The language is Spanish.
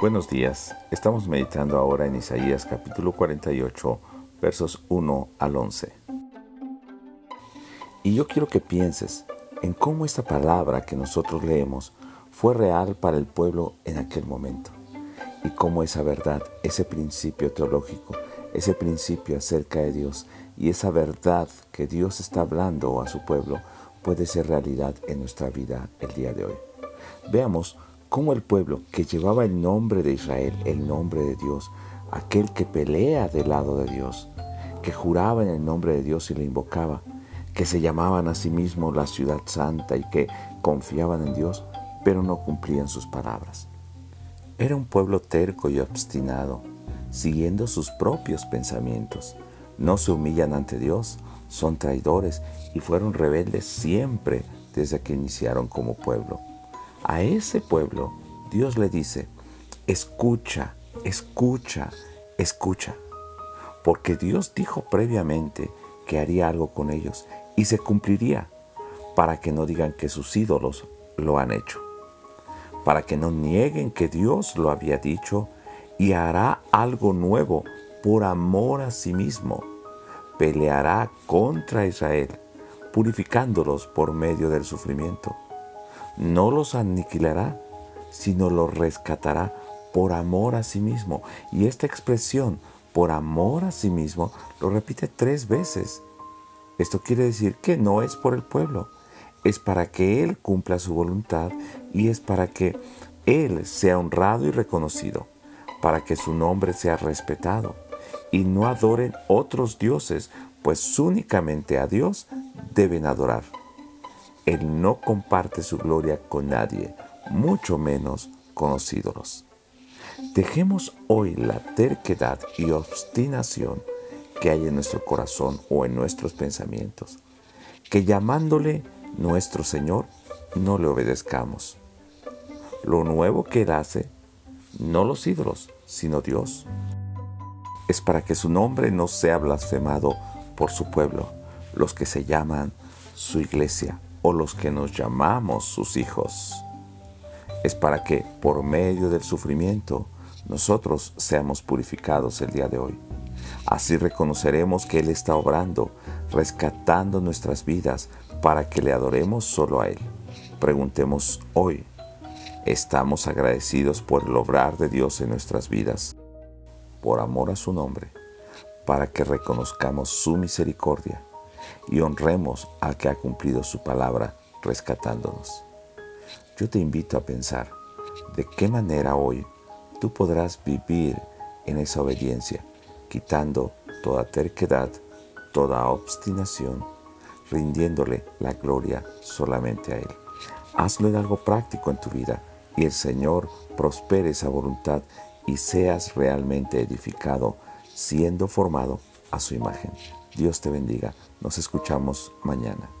Buenos días, estamos meditando ahora en Isaías capítulo 48 versos 1 al 11. Y yo quiero que pienses en cómo esta palabra que nosotros leemos fue real para el pueblo en aquel momento y cómo esa verdad, ese principio teológico, ese principio acerca de Dios y esa verdad que Dios está hablando a su pueblo puede ser realidad en nuestra vida el día de hoy. Veamos cómo el pueblo que llevaba el nombre de Israel, el nombre de Dios, aquel que pelea del lado de Dios, que juraba en el nombre de Dios y le invocaba, que se llamaban a sí mismos la ciudad santa y que confiaban en Dios, pero no cumplían sus palabras. Era un pueblo terco y obstinado, siguiendo sus propios pensamientos. No se humillan ante Dios, son traidores y fueron rebeldes siempre desde que iniciaron como pueblo. A ese pueblo Dios le dice, escucha, escucha, escucha. Porque Dios dijo previamente que haría algo con ellos y se cumpliría para que no digan que sus ídolos lo han hecho. Para que no nieguen que Dios lo había dicho y hará algo nuevo por amor a sí mismo. Peleará contra Israel, purificándolos por medio del sufrimiento no los aniquilará, sino los rescatará por amor a sí mismo. Y esta expresión, por amor a sí mismo, lo repite tres veces. Esto quiere decir que no es por el pueblo, es para que Él cumpla su voluntad y es para que Él sea honrado y reconocido, para que su nombre sea respetado y no adoren otros dioses, pues únicamente a Dios deben adorar. Él no comparte su gloria con nadie, mucho menos con los ídolos. Dejemos hoy la terquedad y obstinación que hay en nuestro corazón o en nuestros pensamientos, que llamándole nuestro Señor no le obedezcamos. Lo nuevo que Él hace, no los ídolos, sino Dios, es para que su nombre no sea blasfemado por su pueblo, los que se llaman su iglesia o los que nos llamamos sus hijos. Es para que por medio del sufrimiento nosotros seamos purificados el día de hoy. Así reconoceremos que Él está obrando, rescatando nuestras vidas para que le adoremos solo a Él. Preguntemos hoy, ¿estamos agradecidos por el obrar de Dios en nuestras vidas? Por amor a su nombre, para que reconozcamos su misericordia y honremos al que ha cumplido su palabra rescatándonos. Yo te invito a pensar de qué manera hoy tú podrás vivir en esa obediencia, quitando toda terquedad, toda obstinación, rindiéndole la gloria solamente a Él. Hazlo en algo práctico en tu vida y el Señor prospere esa voluntad y seas realmente edificado, siendo formado a su imagen. Dios te bendiga. Nos escuchamos mañana.